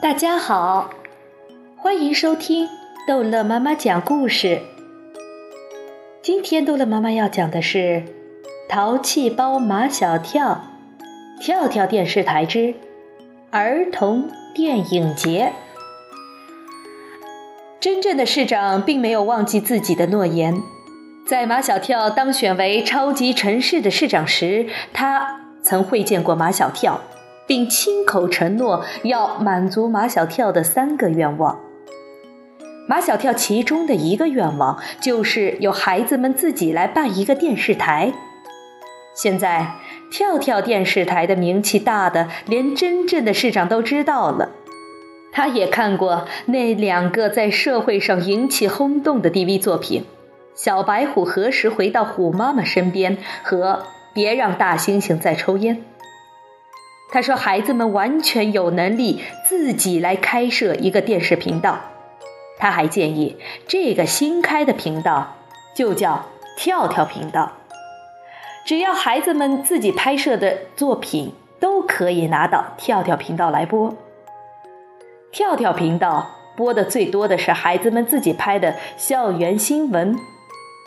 大家好，欢迎收听逗乐妈妈讲故事。今天逗乐妈妈要讲的是《淘气包马小跳》跳跳电视台之儿童电影节。真正的市长并没有忘记自己的诺言，在马小跳当选为超级城市的市长时，他曾会见过马小跳。并亲口承诺要满足马小跳的三个愿望。马小跳其中的一个愿望就是有孩子们自己来办一个电视台。现在跳跳电视台的名气大的连真正的市长都知道了。他也看过那两个在社会上引起轰动的 DV 作品：《小白虎何时回到虎妈妈身边》和《别让大猩猩再抽烟》。他说：“孩子们完全有能力自己来开设一个电视频道。”他还建议这个新开的频道就叫“跳跳频道”，只要孩子们自己拍摄的作品都可以拿到跳跳频道来播。跳跳频道播的最多的是孩子们自己拍的校园新闻，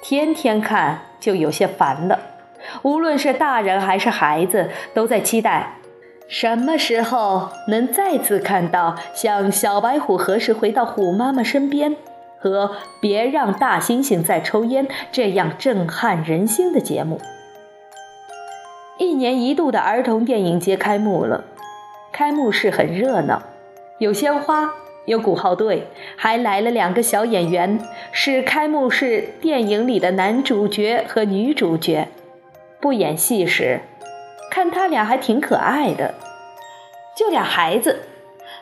天天看就有些烦了。无论是大人还是孩子，都在期待。什么时候能再次看到像《小白虎何时回到虎妈妈身边》和《别让大猩猩再抽烟》这样震撼人心的节目？一年一度的儿童电影节开幕了，开幕式很热闹，有鲜花，有鼓号队，还来了两个小演员，是开幕式电影里的男主角和女主角。不演戏时。看他俩还挺可爱的，就俩孩子，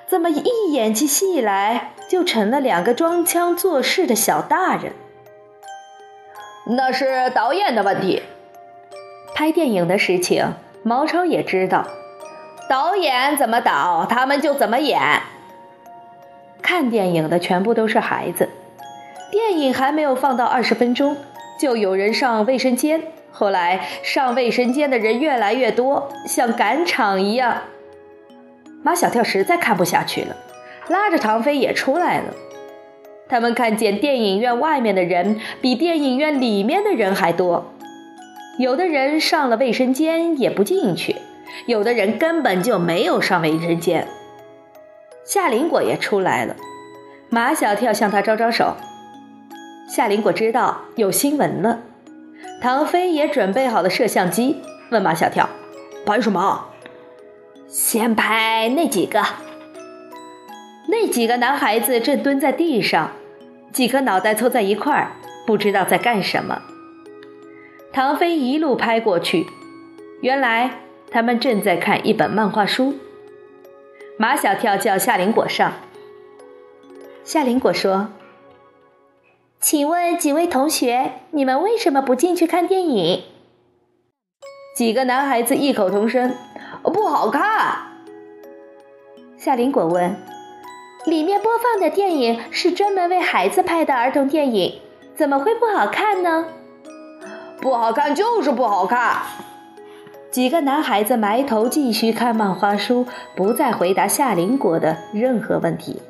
怎么一演起戏来就成了两个装腔作势的小大人？那是导演的问题。拍电影的事情，毛超也知道，导演怎么导，他们就怎么演。看电影的全部都是孩子，电影还没有放到二十分钟，就有人上卫生间。后来上卫生间的人越来越多，像赶场一样。马小跳实在看不下去了，拉着唐飞也出来了。他们看见电影院外面的人比电影院里面的人还多，有的人上了卫生间也不进去，有的人根本就没有上卫生间。夏林果也出来了，马小跳向他招招手。夏林果知道有新闻了。唐飞也准备好了摄像机，问马小跳：“拍什么？”“先拍那几个。”那几个男孩子正蹲在地上，几颗脑袋凑在一块儿，不知道在干什么。唐飞一路拍过去，原来他们正在看一本漫画书。马小跳叫夏林果上。夏林果说。请问几位同学，你们为什么不进去看电影？几个男孩子异口同声：“不好看。”夏林果问：“里面播放的电影是专门为孩子拍的儿童电影，怎么会不好看呢？”“不好看就是不好看。”几个男孩子埋头继续看漫画书，不再回答夏林果的任何问题。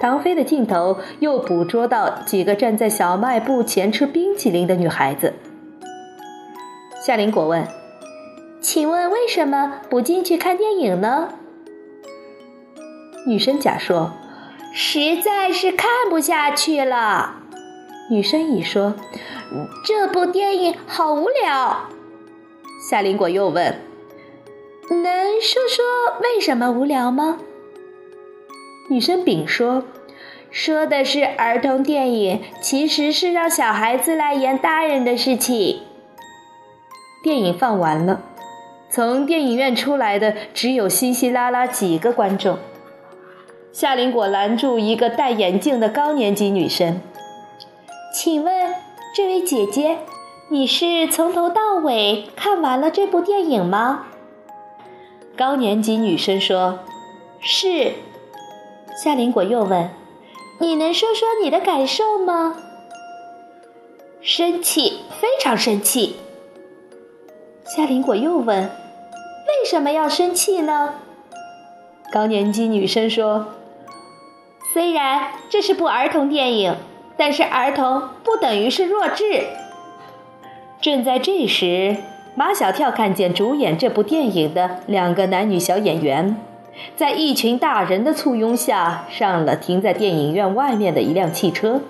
唐飞的镜头又捕捉到几个站在小卖部前吃冰淇淋的女孩子。夏林果问：“请问为什么不进去看电影呢？”女生甲说：“实在是看不下去了。”女生乙说：“这部电影好无聊。”夏林果又问：“能说说为什么无聊吗？”女生丙说：“说的是儿童电影，其实是让小孩子来演大人的事情。”电影放完了，从电影院出来的只有稀稀拉拉几个观众。夏林果拦住一个戴眼镜的高年级女生：“请问这位姐姐，你是从头到尾看完了这部电影吗？”高年级女生说：“是。”夏林果又问：“你能说说你的感受吗？”“生气，非常生气。”夏林果又问：“为什么要生气呢？”高年级女生说：“虽然这是部儿童电影，但是儿童不等于是弱智。”正在这时，马小跳看见主演这部电影的两个男女小演员，在一群大人的簇拥下上了停在电影院外面的一辆汽车。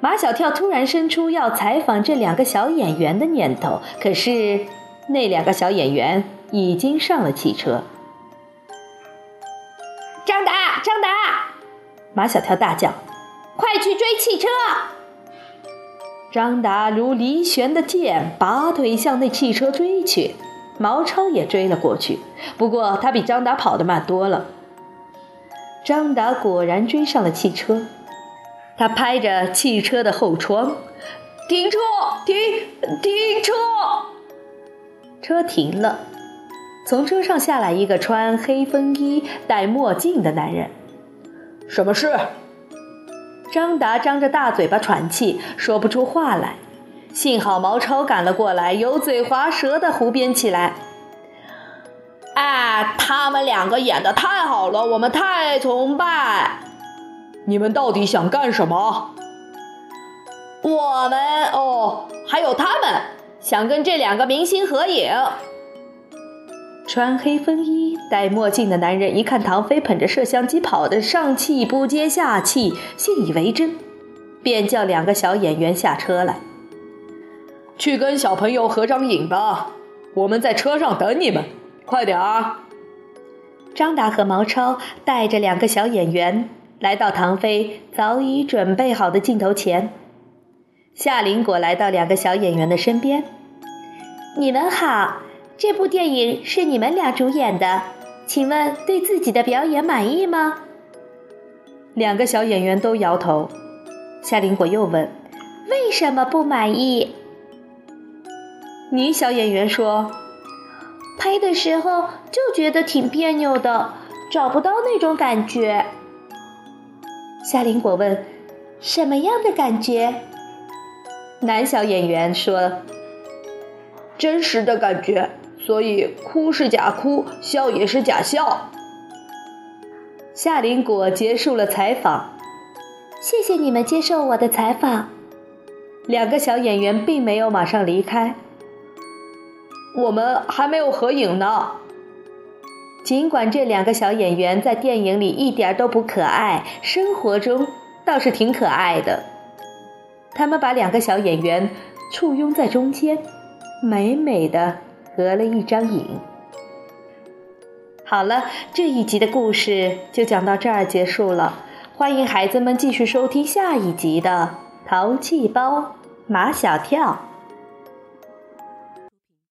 马小跳突然生出要采访这两个小演员的念头，可是那两个小演员已经上了汽车。张达，张达！马小跳大叫：“快去追汽车！”张达如离弦的箭，拔腿向那汽车追去。毛超也追了过去，不过他比张达跑得慢多了。张达果然追上了汽车。他拍着汽车的后窗，停车，停，停车！车停了，从车上下来一个穿黑风衣、戴墨镜的男人。什么事？张达张着大嘴巴喘气，说不出话来。幸好毛超赶了过来，油嘴滑舌的胡编起来：“哎，他们两个演的太好了，我们太崇拜。”你们到底想干什么？我们哦，还有他们想跟这两个明星合影。穿黑风衣、戴墨镜的男人一看唐飞捧着摄像机跑得上气不接下气，信以为真，便叫两个小演员下车来，去跟小朋友合张影吧。我们在车上等你们，快点儿！张达和毛超带着两个小演员。来到唐飞早已准备好的镜头前，夏林果来到两个小演员的身边。你们好，这部电影是你们俩主演的，请问对自己的表演满意吗？两个小演员都摇头。夏林果又问：“为什么不满意？”女小演员说：“拍的时候就觉得挺别扭的，找不到那种感觉。”夏林果问：“什么样的感觉？”男小演员说：“真实的感觉，所以哭是假哭，笑也是假笑。”夏林果结束了采访，谢谢你们接受我的采访。两个小演员并没有马上离开，我们还没有合影呢。尽管这两个小演员在电影里一点都不可爱，生活中倒是挺可爱的。他们把两个小演员簇拥在中间，美美的合了一张影。好了，这一集的故事就讲到这儿结束了。欢迎孩子们继续收听下一集的《淘气包马小跳》。